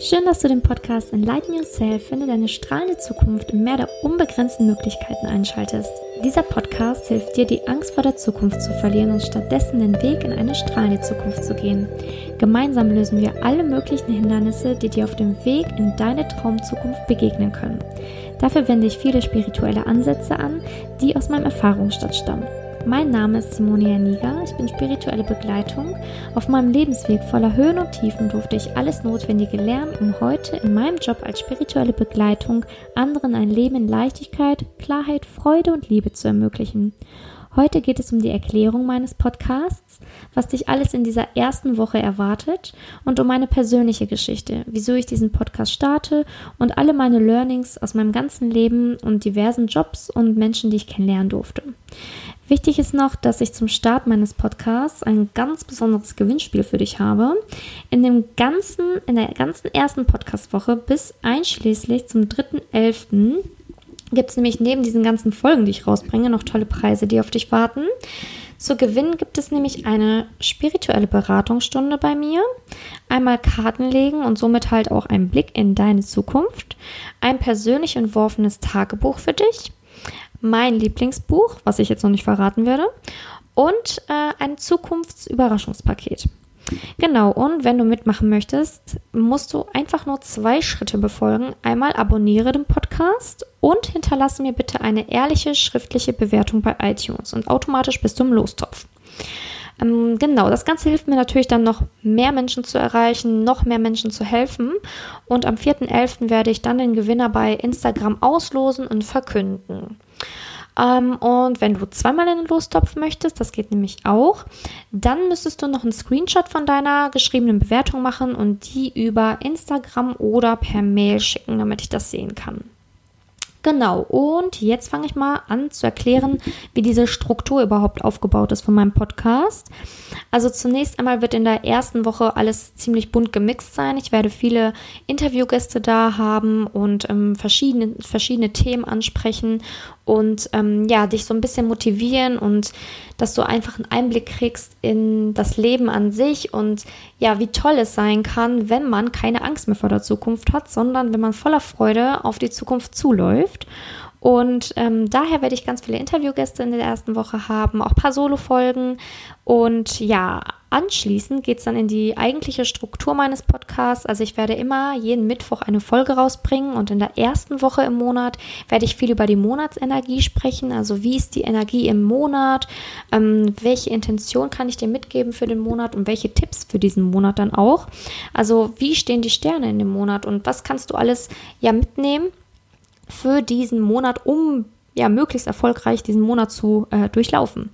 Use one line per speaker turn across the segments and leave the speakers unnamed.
Schön, dass du den Podcast Enlighten Yourself, finde deine strahlende Zukunft im Meer der unbegrenzten Möglichkeiten einschaltest. Dieser Podcast hilft dir, die Angst vor der Zukunft zu verlieren und stattdessen den Weg in eine strahlende Zukunft zu gehen. Gemeinsam lösen wir alle möglichen Hindernisse, die dir auf dem Weg in deine Traumzukunft begegnen können. Dafür wende ich viele spirituelle Ansätze an, die aus meinem Erfahrungsstand stammen. Mein Name ist Simonia Niger, ich bin spirituelle Begleitung. Auf meinem Lebensweg voller Höhen und Tiefen durfte ich alles Notwendige lernen, um heute in meinem Job als spirituelle Begleitung anderen ein Leben in Leichtigkeit, Klarheit, Freude und Liebe zu ermöglichen. Heute geht es um die Erklärung meines Podcasts, was dich alles in dieser ersten Woche erwartet und um meine persönliche Geschichte, wieso ich diesen Podcast starte und alle meine Learnings aus meinem ganzen Leben und diversen Jobs und Menschen, die ich kennenlernen durfte. Wichtig ist noch, dass ich zum Start meines Podcasts ein ganz besonderes Gewinnspiel für dich habe. In dem ganzen, in der ganzen ersten Podcastwoche bis einschließlich zum 3.11. gibt es nämlich neben diesen ganzen Folgen, die ich rausbringe, noch tolle Preise, die auf dich warten. Zu gewinnen gibt es nämlich eine spirituelle Beratungsstunde bei mir, einmal Karten legen und somit halt auch einen Blick in deine Zukunft, ein persönlich entworfenes Tagebuch für dich, mein Lieblingsbuch, was ich jetzt noch nicht verraten werde, und äh, ein Zukunftsüberraschungspaket. Genau, und wenn du mitmachen möchtest, musst du einfach nur zwei Schritte befolgen. Einmal abonniere den Podcast und hinterlasse mir bitte eine ehrliche schriftliche Bewertung bei iTunes und automatisch bist du im Lostopf. Ähm, genau, das Ganze hilft mir natürlich dann noch mehr Menschen zu erreichen, noch mehr Menschen zu helfen. Und am 4.11. werde ich dann den Gewinner bei Instagram auslosen und verkünden. Ähm, und wenn du zweimal in den Lostopf möchtest, das geht nämlich auch, dann müsstest du noch einen Screenshot von deiner geschriebenen Bewertung machen und die über Instagram oder per Mail schicken, damit ich das sehen kann. Genau, und jetzt fange ich mal an zu erklären, wie diese Struktur überhaupt aufgebaut ist von meinem Podcast. Also zunächst einmal wird in der ersten Woche alles ziemlich bunt gemixt sein. Ich werde viele Interviewgäste da haben und ähm, verschiedene, verschiedene Themen ansprechen und ähm, ja, dich so ein bisschen motivieren und dass du einfach einen Einblick kriegst in das Leben an sich und ja, wie toll es sein kann, wenn man keine Angst mehr vor der Zukunft hat, sondern wenn man voller Freude auf die Zukunft zuläuft. Und ähm, daher werde ich ganz viele Interviewgäste in der ersten Woche haben, auch ein paar Solo-Folgen. Und ja, anschließend geht es dann in die eigentliche Struktur meines Podcasts. Also ich werde immer jeden Mittwoch eine Folge rausbringen und in der ersten Woche im Monat werde ich viel über die Monatsenergie sprechen. Also wie ist die Energie im Monat? Ähm, welche Intention kann ich dir mitgeben für den Monat und welche Tipps für diesen Monat dann auch? Also wie stehen die Sterne in dem Monat und was kannst du alles ja mitnehmen? Für diesen Monat, um ja, möglichst erfolgreich diesen Monat zu äh, durchlaufen.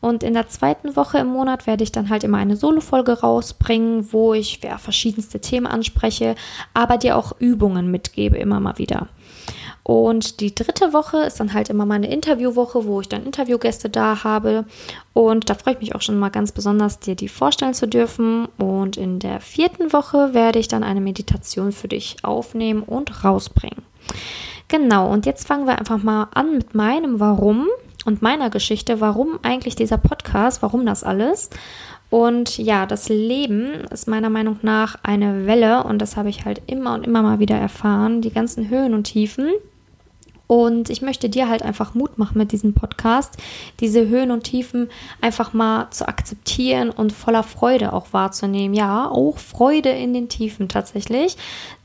Und in der zweiten Woche im Monat werde ich dann halt immer eine Solo-Folge rausbringen, wo ich ja, verschiedenste Themen anspreche, aber dir auch Übungen mitgebe, immer mal wieder. Und die dritte Woche ist dann halt immer meine Interviewwoche, wo ich dann Interviewgäste da habe. Und da freue ich mich auch schon mal ganz besonders, dir die vorstellen zu dürfen. Und in der vierten Woche werde ich dann eine Meditation für dich aufnehmen und rausbringen. Genau, und jetzt fangen wir einfach mal an mit meinem Warum und meiner Geschichte. Warum eigentlich dieser Podcast? Warum das alles? Und ja, das Leben ist meiner Meinung nach eine Welle und das habe ich halt immer und immer mal wieder erfahren. Die ganzen Höhen und Tiefen. Und ich möchte dir halt einfach Mut machen mit diesem Podcast, diese Höhen und Tiefen einfach mal zu akzeptieren und voller Freude auch wahrzunehmen. Ja, auch Freude in den Tiefen tatsächlich.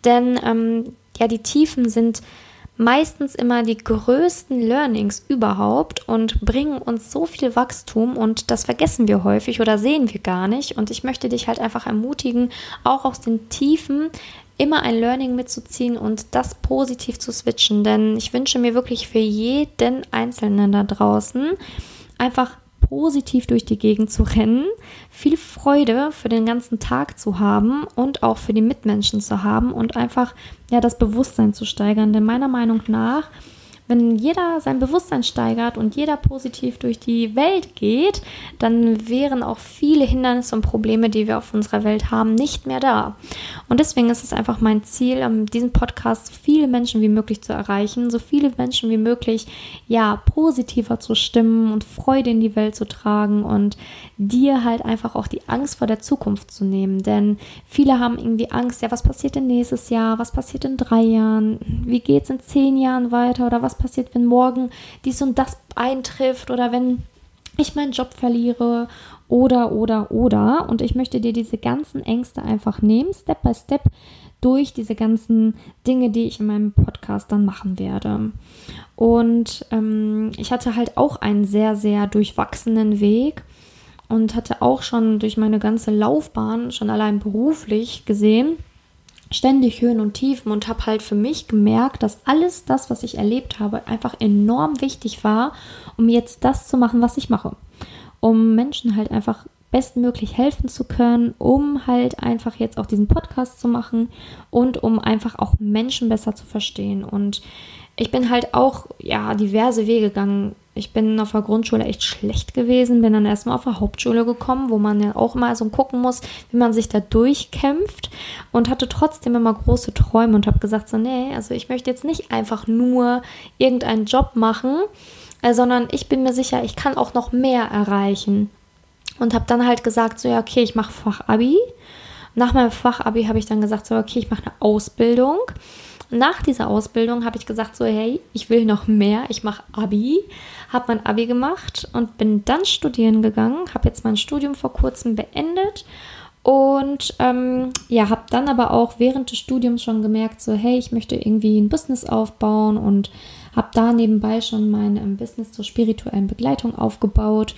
Denn ähm, ja, die Tiefen sind meistens immer die größten Learnings überhaupt und bringen uns so viel Wachstum und das vergessen wir häufig oder sehen wir gar nicht. Und ich möchte dich halt einfach ermutigen, auch aus den Tiefen immer ein Learning mitzuziehen und das positiv zu switchen. Denn ich wünsche mir wirklich für jeden Einzelnen da draußen einfach positiv durch die Gegend zu rennen, viel Freude für den ganzen Tag zu haben und auch für die Mitmenschen zu haben und einfach ja das Bewusstsein zu steigern. Denn meiner Meinung nach wenn jeder sein Bewusstsein steigert und jeder positiv durch die Welt geht, dann wären auch viele Hindernisse und Probleme, die wir auf unserer Welt haben, nicht mehr da. Und deswegen ist es einfach mein Ziel, um diesen Podcast so viele Menschen wie möglich zu erreichen, so viele Menschen wie möglich, ja, positiver zu stimmen und Freude in die Welt zu tragen und dir halt einfach auch die Angst vor der Zukunft zu nehmen. Denn viele haben irgendwie Angst, ja, was passiert denn nächstes Jahr? Was passiert in drei Jahren? Wie geht es in zehn Jahren weiter? Oder was passiert, wenn morgen dies und das eintrifft? Oder wenn ich meinen Job verliere oder, oder, oder. Und ich möchte dir diese ganzen Ängste einfach nehmen, Step by Step, durch diese ganzen Dinge, die ich in meinem Podcast dann machen werde. Und ähm, ich hatte halt auch einen sehr, sehr durchwachsenen Weg und hatte auch schon durch meine ganze Laufbahn, schon allein beruflich gesehen, ständig Höhen und Tiefen und habe halt für mich gemerkt, dass alles das, was ich erlebt habe, einfach enorm wichtig war, um jetzt das zu machen, was ich mache. Um Menschen halt einfach bestmöglich helfen zu können, um halt einfach jetzt auch diesen Podcast zu machen und um einfach auch Menschen besser zu verstehen. Und ich bin halt auch, ja, diverse Wege gegangen. Ich bin auf der Grundschule echt schlecht gewesen, bin dann erstmal auf der Hauptschule gekommen, wo man ja auch mal so gucken muss, wie man sich da durchkämpft und hatte trotzdem immer große Träume und habe gesagt so, nee, also ich möchte jetzt nicht einfach nur irgendeinen Job machen, äh, sondern ich bin mir sicher, ich kann auch noch mehr erreichen. Und habe dann halt gesagt so, ja, okay, ich mache Fachabi. Nach meinem Fachabi habe ich dann gesagt so, okay, ich mache eine Ausbildung nach dieser Ausbildung habe ich gesagt, so hey, ich will noch mehr, ich mache Abi, habe mein Abi gemacht und bin dann studieren gegangen, habe jetzt mein Studium vor kurzem beendet und ähm, ja, habe dann aber auch während des Studiums schon gemerkt, so hey, ich möchte irgendwie ein Business aufbauen und habe da nebenbei schon mein ähm, Business zur spirituellen Begleitung aufgebaut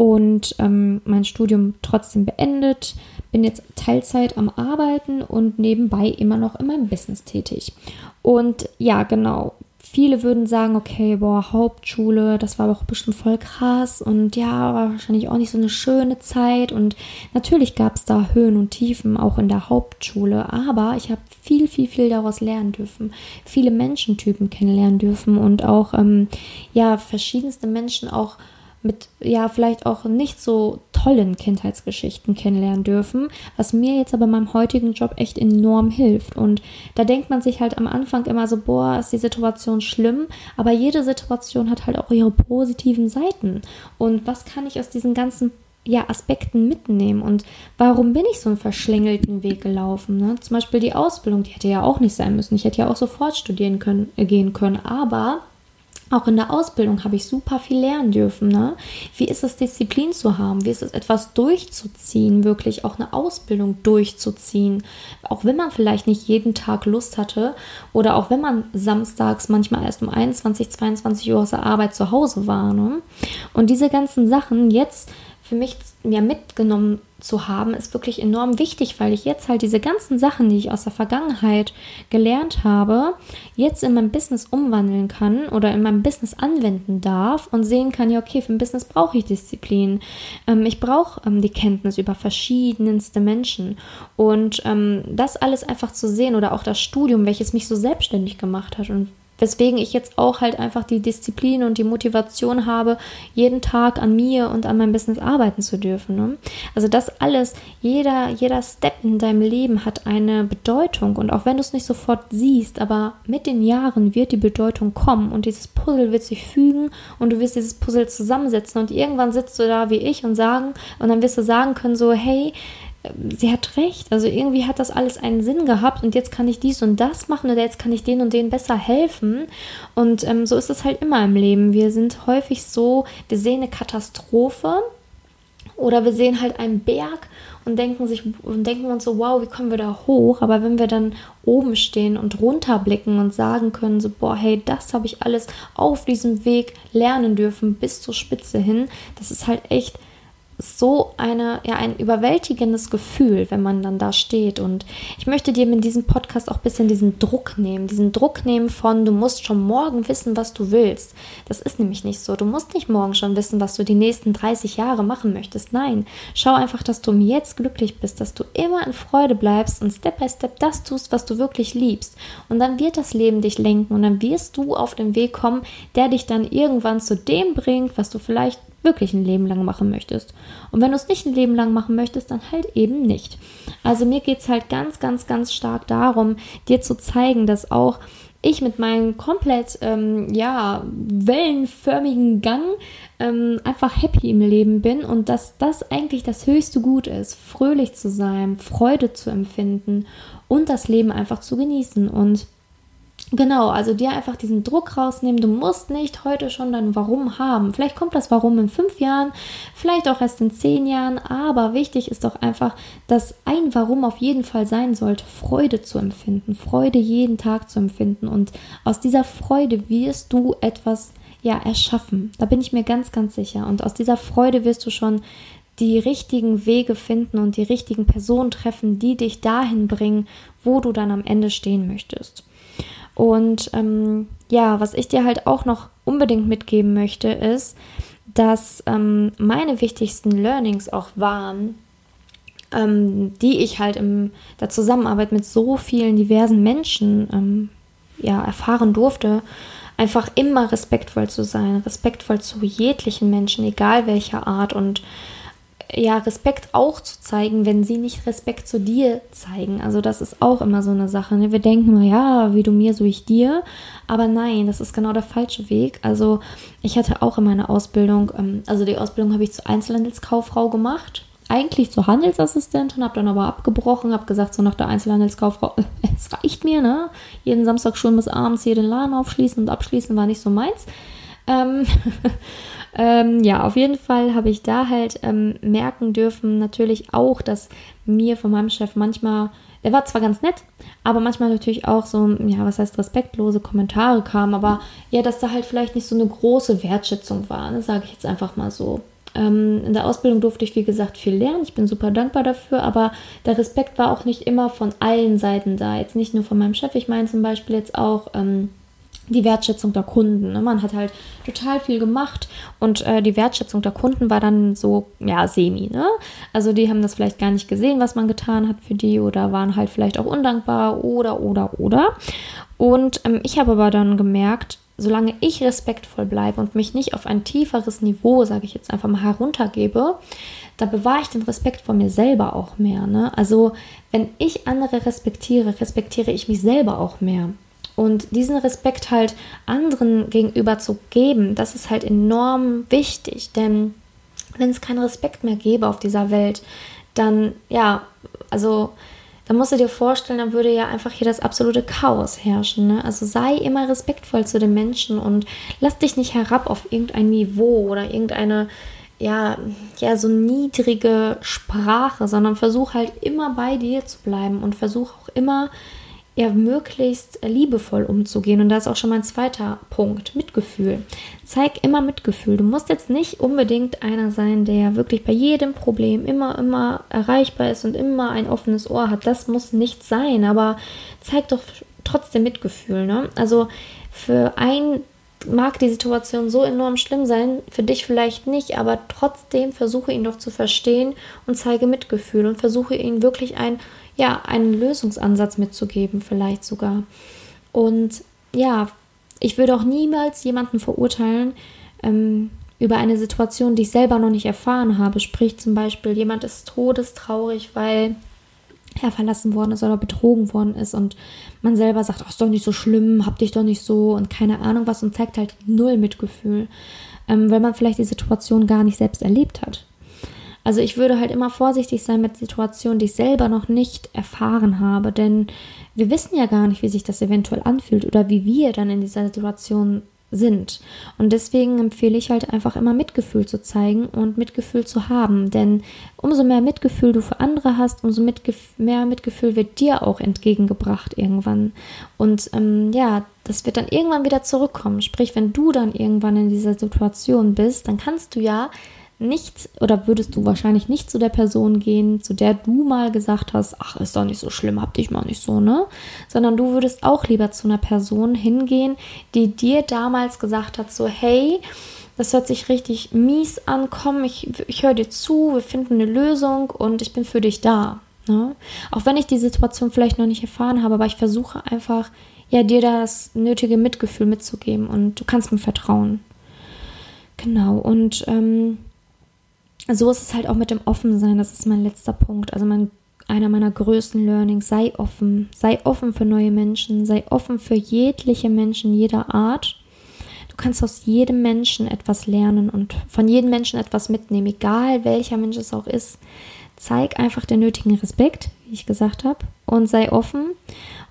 und ähm, mein Studium trotzdem beendet. Bin jetzt Teilzeit am Arbeiten und nebenbei immer noch in meinem Business tätig. Und ja, genau. Viele würden sagen, okay, boah, Hauptschule, das war auch bestimmt voll krass und ja, war wahrscheinlich auch nicht so eine schöne Zeit. Und natürlich gab es da Höhen und Tiefen auch in der Hauptschule, aber ich habe viel, viel, viel daraus lernen dürfen, viele Menschentypen kennenlernen dürfen und auch ähm, ja verschiedenste Menschen auch mit ja vielleicht auch nicht so tollen Kindheitsgeschichten kennenlernen dürfen, was mir jetzt aber in meinem heutigen Job echt enorm hilft. Und da denkt man sich halt am Anfang immer so, boah, ist die Situation schlimm, aber jede Situation hat halt auch ihre positiven Seiten. Und was kann ich aus diesen ganzen ja, Aspekten mitnehmen und warum bin ich so einen verschlängelten Weg gelaufen? Ne? Zum Beispiel die Ausbildung, die hätte ja auch nicht sein müssen. Ich hätte ja auch sofort studieren können, äh, gehen können, aber auch in der Ausbildung habe ich super viel lernen dürfen. Ne? Wie ist es, Disziplin zu haben? Wie ist es, etwas durchzuziehen, wirklich auch eine Ausbildung durchzuziehen? Auch wenn man vielleicht nicht jeden Tag Lust hatte oder auch wenn man samstags manchmal erst um 21, 22 Uhr aus der Arbeit zu Hause war. Ne? Und diese ganzen Sachen jetzt für mich ja mitgenommen zu haben, ist wirklich enorm wichtig, weil ich jetzt halt diese ganzen Sachen, die ich aus der Vergangenheit gelernt habe, jetzt in meinem Business umwandeln kann oder in meinem Business anwenden darf und sehen kann, ja, okay, für ein Business brauche ich Disziplin. Ähm, ich brauche ähm, die Kenntnis über verschiedenste Menschen. Und ähm, das alles einfach zu sehen oder auch das Studium, welches mich so selbstständig gemacht hat und weswegen ich jetzt auch halt einfach die Disziplin und die Motivation habe, jeden Tag an mir und an meinem Business arbeiten zu dürfen. Ne? Also das alles, jeder, jeder Step in deinem Leben hat eine Bedeutung und auch wenn du es nicht sofort siehst, aber mit den Jahren wird die Bedeutung kommen und dieses Puzzle wird sich fügen und du wirst dieses Puzzle zusammensetzen und irgendwann sitzt du da wie ich und sagen und dann wirst du sagen können so, hey, sie hat recht. Also irgendwie hat das alles einen Sinn gehabt und jetzt kann ich dies und das machen oder jetzt kann ich den und den besser helfen. Und ähm, so ist es halt immer im Leben. Wir sind häufig so, wir sehen eine Katastrophe oder wir sehen halt einen Berg und denken sich und denken uns so, wow, wie kommen wir da hoch? Aber wenn wir dann oben stehen und runterblicken und sagen können, so, boah, hey, das habe ich alles auf diesem Weg lernen dürfen bis zur Spitze hin, das ist halt echt so eine, ja, ein überwältigendes Gefühl, wenn man dann da steht. Und ich möchte dir mit diesem Podcast auch ein bisschen diesen Druck nehmen. Diesen Druck nehmen von, du musst schon morgen wissen, was du willst. Das ist nämlich nicht so. Du musst nicht morgen schon wissen, was du die nächsten 30 Jahre machen möchtest. Nein, schau einfach, dass du Jetzt glücklich bist, dass du immer in Freude bleibst und Step by Step das tust, was du wirklich liebst. Und dann wird das Leben dich lenken und dann wirst du auf den Weg kommen, der dich dann irgendwann zu dem bringt, was du vielleicht wirklich ein Leben lang machen möchtest. Und wenn du es nicht ein Leben lang machen möchtest, dann halt eben nicht. Also mir geht es halt ganz, ganz, ganz stark darum, dir zu zeigen, dass auch ich mit meinem komplett, ähm, ja, wellenförmigen Gang ähm, einfach happy im Leben bin und dass das eigentlich das höchste Gut ist, fröhlich zu sein, Freude zu empfinden und das Leben einfach zu genießen und Genau, also dir einfach diesen Druck rausnehmen. Du musst nicht heute schon dein Warum haben. Vielleicht kommt das Warum in fünf Jahren, vielleicht auch erst in zehn Jahren, aber wichtig ist doch einfach, dass ein Warum auf jeden Fall sein sollte, Freude zu empfinden, Freude jeden Tag zu empfinden. Und aus dieser Freude wirst du etwas ja erschaffen. Da bin ich mir ganz, ganz sicher. Und aus dieser Freude wirst du schon die richtigen Wege finden und die richtigen Personen treffen, die dich dahin bringen, wo du dann am Ende stehen möchtest. Und ähm, ja, was ich dir halt auch noch unbedingt mitgeben möchte, ist, dass ähm, meine wichtigsten Learnings auch waren, ähm, die ich halt in der Zusammenarbeit mit so vielen diversen Menschen ähm, ja, erfahren durfte, einfach immer respektvoll zu sein, respektvoll zu jeglichen Menschen, egal welcher Art. Und ja, Respekt auch zu zeigen, wenn sie nicht Respekt zu dir zeigen. Also das ist auch immer so eine Sache. Ne? Wir denken mal, ja, wie du mir, so ich dir. Aber nein, das ist genau der falsche Weg. Also ich hatte auch in meiner Ausbildung, ähm, also die Ausbildung habe ich zur Einzelhandelskauffrau gemacht. Eigentlich zur Handelsassistentin, habe dann aber abgebrochen, habe gesagt, so nach der Einzelhandelskauffrau, es reicht mir, ne? Jeden Samstag schon bis abends hier den Laden aufschließen und abschließen war nicht so meins. Ähm, ähm, ja, auf jeden Fall habe ich da halt ähm, merken dürfen, natürlich auch, dass mir von meinem Chef manchmal, der war zwar ganz nett, aber manchmal natürlich auch so, ja, was heißt respektlose Kommentare kamen, aber ja, dass da halt vielleicht nicht so eine große Wertschätzung war, ne, sage ich jetzt einfach mal so. Ähm, in der Ausbildung durfte ich, wie gesagt, viel lernen. Ich bin super dankbar dafür, aber der Respekt war auch nicht immer von allen Seiten da. Jetzt nicht nur von meinem Chef, ich meine zum Beispiel jetzt auch ähm, die Wertschätzung der Kunden. Ne? Man hat halt total viel gemacht und äh, die Wertschätzung der Kunden war dann so, ja, semi. Ne? Also die haben das vielleicht gar nicht gesehen, was man getan hat für die oder waren halt vielleicht auch undankbar oder, oder, oder. Und ähm, ich habe aber dann gemerkt, solange ich respektvoll bleibe und mich nicht auf ein tieferes Niveau, sage ich jetzt einfach mal, heruntergebe, da bewahre ich den Respekt vor mir selber auch mehr. Ne? Also wenn ich andere respektiere, respektiere ich mich selber auch mehr. Und diesen Respekt halt anderen gegenüber zu geben, das ist halt enorm wichtig. Denn wenn es keinen Respekt mehr gäbe auf dieser Welt, dann, ja, also, dann musst du dir vorstellen, dann würde ja einfach hier das absolute Chaos herrschen. Ne? Also sei immer respektvoll zu den Menschen und lass dich nicht herab auf irgendein Niveau oder irgendeine, ja, ja, so niedrige Sprache, sondern versuch halt immer bei dir zu bleiben und versuch auch immer ja möglichst liebevoll umzugehen. Und da ist auch schon mein zweiter Punkt, Mitgefühl. Zeig immer Mitgefühl. Du musst jetzt nicht unbedingt einer sein, der wirklich bei jedem Problem immer, immer erreichbar ist und immer ein offenes Ohr hat. Das muss nicht sein, aber zeig doch trotzdem Mitgefühl. Ne? Also für ein mag die Situation so enorm schlimm sein, für dich vielleicht nicht, aber trotzdem versuche ihn doch zu verstehen und zeige Mitgefühl und versuche ihn wirklich ein ja, einen Lösungsansatz mitzugeben, vielleicht sogar. Und ja, ich würde auch niemals jemanden verurteilen ähm, über eine Situation, die ich selber noch nicht erfahren habe. Sprich zum Beispiel, jemand ist todestraurig, weil er verlassen worden ist oder betrogen worden ist und man selber sagt, ach, ist doch nicht so schlimm, hab dich doch nicht so und keine Ahnung was und zeigt halt null Mitgefühl, ähm, weil man vielleicht die Situation gar nicht selbst erlebt hat. Also ich würde halt immer vorsichtig sein mit Situationen, die ich selber noch nicht erfahren habe, denn wir wissen ja gar nicht, wie sich das eventuell anfühlt oder wie wir dann in dieser Situation sind. Und deswegen empfehle ich halt einfach immer Mitgefühl zu zeigen und Mitgefühl zu haben. Denn umso mehr Mitgefühl du für andere hast, umso mitgef mehr Mitgefühl wird dir auch entgegengebracht irgendwann. Und ähm, ja, das wird dann irgendwann wieder zurückkommen. Sprich, wenn du dann irgendwann in dieser Situation bist, dann kannst du ja nicht oder würdest du wahrscheinlich nicht zu der Person gehen, zu der du mal gesagt hast, ach, ist doch nicht so schlimm, hab dich mal nicht so, ne? Sondern du würdest auch lieber zu einer Person hingehen, die dir damals gesagt hat, so, hey, das hört sich richtig mies an, komm, ich, ich höre dir zu, wir finden eine Lösung und ich bin für dich da. Ne? Auch wenn ich die Situation vielleicht noch nicht erfahren habe, aber ich versuche einfach, ja, dir das nötige Mitgefühl mitzugeben und du kannst mir vertrauen. genau, und ähm, so ist es halt auch mit dem Offensein. Das ist mein letzter Punkt. Also mein, einer meiner größten Learnings. Sei offen. Sei offen für neue Menschen. Sei offen für jegliche Menschen jeder Art. Du kannst aus jedem Menschen etwas lernen und von jedem Menschen etwas mitnehmen, egal welcher Mensch es auch ist. Zeig einfach den nötigen Respekt, wie ich gesagt habe, und sei offen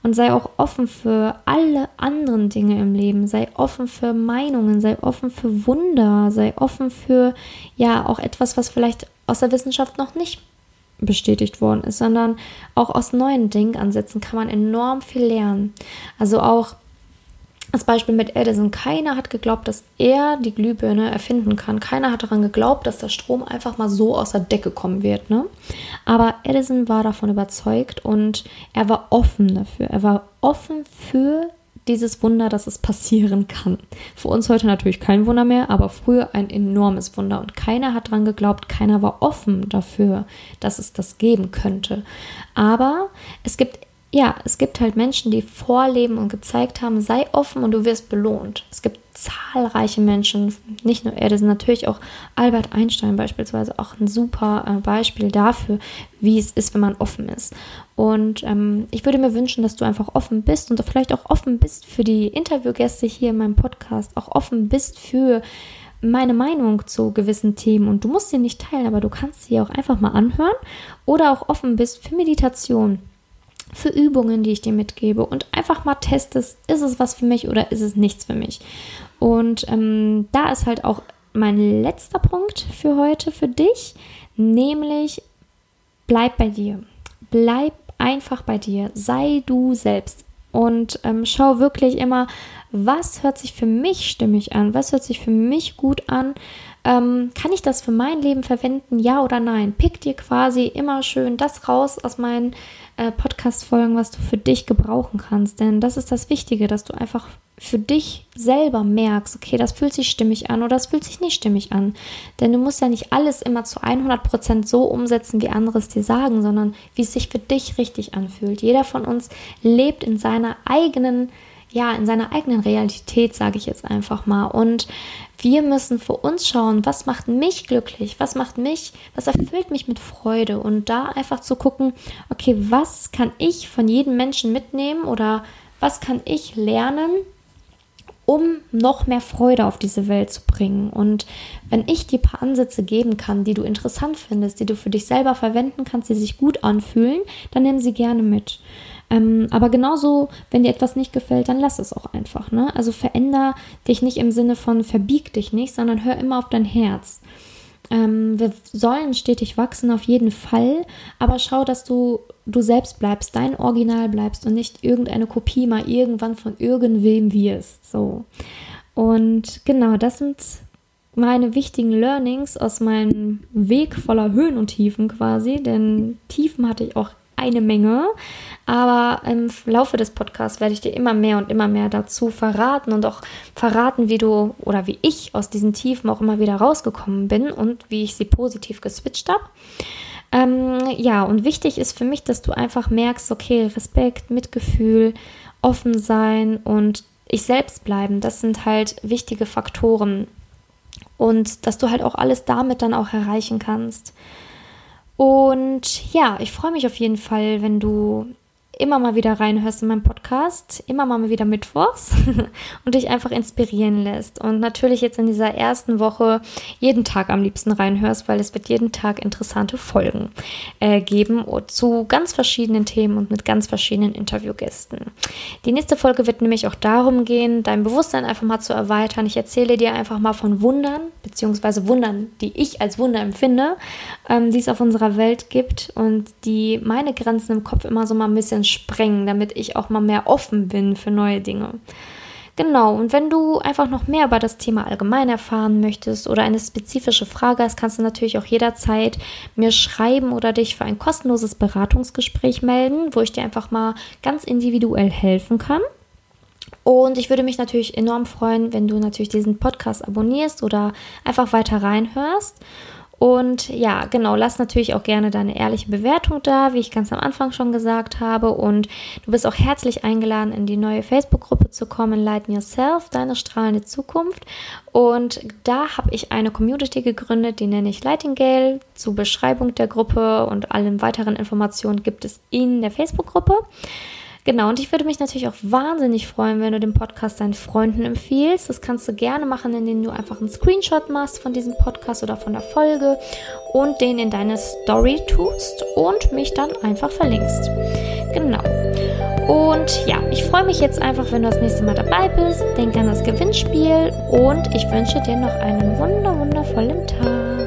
und sei auch offen für alle anderen Dinge im Leben. Sei offen für Meinungen, sei offen für Wunder, sei offen für ja auch etwas, was vielleicht aus der Wissenschaft noch nicht bestätigt worden ist, sondern auch aus neuen Denkansätzen kann man enorm viel lernen. Also auch das Beispiel mit Edison. Keiner hat geglaubt, dass er die Glühbirne erfinden kann. Keiner hat daran geglaubt, dass der Strom einfach mal so aus der Decke kommen wird. Ne? Aber Edison war davon überzeugt und er war offen dafür. Er war offen für dieses Wunder, dass es passieren kann. Für uns heute natürlich kein Wunder mehr, aber früher ein enormes Wunder. Und keiner hat daran geglaubt, keiner war offen dafür, dass es das geben könnte. Aber es gibt ja, es gibt halt Menschen, die vorleben und gezeigt haben, sei offen und du wirst belohnt. Es gibt zahlreiche Menschen, nicht nur er, das ist natürlich auch Albert Einstein beispielsweise auch ein super äh, Beispiel dafür, wie es ist, wenn man offen ist. Und ähm, ich würde mir wünschen, dass du einfach offen bist und vielleicht auch offen bist für die Interviewgäste hier in meinem Podcast, auch offen bist für meine Meinung zu gewissen Themen und du musst sie nicht teilen, aber du kannst sie auch einfach mal anhören oder auch offen bist für Meditation für Übungen, die ich dir mitgebe und einfach mal testest, ist es was für mich oder ist es nichts für mich. Und ähm, da ist halt auch mein letzter Punkt für heute für dich, nämlich bleib bei dir. Bleib einfach bei dir. Sei du selbst. Und ähm, schau wirklich immer, was hört sich für mich stimmig an, was hört sich für mich gut an. Ähm, kann ich das für mein Leben verwenden, ja oder nein? Pick dir quasi immer schön das raus aus meinen äh, Podcast-Folgen, was du für dich gebrauchen kannst. Denn das ist das Wichtige, dass du einfach für dich selber merkst, okay, das fühlt sich stimmig an oder das fühlt sich nicht stimmig an. Denn du musst ja nicht alles immer zu 100% so umsetzen, wie andere es dir sagen, sondern wie es sich für dich richtig anfühlt. Jeder von uns lebt in seiner eigenen ja, in seiner eigenen Realität, sage ich jetzt einfach mal. Und wir müssen für uns schauen, was macht mich glücklich, was macht mich, was erfüllt mich mit Freude und da einfach zu gucken, okay, was kann ich von jedem Menschen mitnehmen oder was kann ich lernen, um noch mehr Freude auf diese Welt zu bringen. Und wenn ich dir ein paar Ansätze geben kann, die du interessant findest, die du für dich selber verwenden kannst, die sich gut anfühlen, dann nimm sie gerne mit. Ähm, aber genauso, wenn dir etwas nicht gefällt, dann lass es auch einfach. Ne? Also veränder dich nicht im Sinne von verbieg dich nicht, sondern hör immer auf dein Herz. Ähm, wir sollen stetig wachsen, auf jeden Fall, aber schau, dass du du selbst bleibst, dein Original bleibst und nicht irgendeine Kopie mal irgendwann von irgendwem wirst. So. Und genau, das sind meine wichtigen Learnings aus meinem Weg voller Höhen und Tiefen quasi, denn Tiefen hatte ich auch eine Menge. Aber im Laufe des Podcasts werde ich dir immer mehr und immer mehr dazu verraten und auch verraten, wie du oder wie ich aus diesen Tiefen auch immer wieder rausgekommen bin und wie ich sie positiv geswitcht habe. Ähm, ja, und wichtig ist für mich, dass du einfach merkst, okay, Respekt, Mitgefühl, offen sein und ich selbst bleiben, das sind halt wichtige Faktoren. Und dass du halt auch alles damit dann auch erreichen kannst. Und ja, ich freue mich auf jeden Fall, wenn du immer mal wieder reinhörst in meinen Podcast, immer mal wieder mittwochs und dich einfach inspirieren lässt. Und natürlich jetzt in dieser ersten Woche jeden Tag am liebsten reinhörst, weil es wird jeden Tag interessante Folgen äh, geben zu ganz verschiedenen Themen und mit ganz verschiedenen Interviewgästen. Die nächste Folge wird nämlich auch darum gehen, dein Bewusstsein einfach mal zu erweitern. Ich erzähle dir einfach mal von Wundern, beziehungsweise Wundern, die ich als Wunder empfinde, ähm, die es auf unserer Welt gibt und die meine Grenzen im Kopf immer so mal ein bisschen sprengen, damit ich auch mal mehr offen bin für neue Dinge. Genau, und wenn du einfach noch mehr über das Thema allgemein erfahren möchtest oder eine spezifische Frage hast, kannst du natürlich auch jederzeit mir schreiben oder dich für ein kostenloses Beratungsgespräch melden, wo ich dir einfach mal ganz individuell helfen kann. Und ich würde mich natürlich enorm freuen, wenn du natürlich diesen Podcast abonnierst oder einfach weiter reinhörst. Und ja, genau, lass natürlich auch gerne deine ehrliche Bewertung da, wie ich ganz am Anfang schon gesagt habe. Und du bist auch herzlich eingeladen, in die neue Facebook-Gruppe zu kommen, Lighten Yourself, deine strahlende Zukunft. Und da habe ich eine Community gegründet, die nenne ich Lightingale. Zur Beschreibung der Gruppe und allen weiteren Informationen gibt es in der Facebook-Gruppe. Genau, und ich würde mich natürlich auch wahnsinnig freuen, wenn du den Podcast deinen Freunden empfiehlst. Das kannst du gerne machen, indem du einfach einen Screenshot machst von diesem Podcast oder von der Folge und den in deine Story tust und mich dann einfach verlinkst. Genau. Und ja, ich freue mich jetzt einfach, wenn du das nächste Mal dabei bist. Denk an das Gewinnspiel und ich wünsche dir noch einen wunder wundervollen Tag.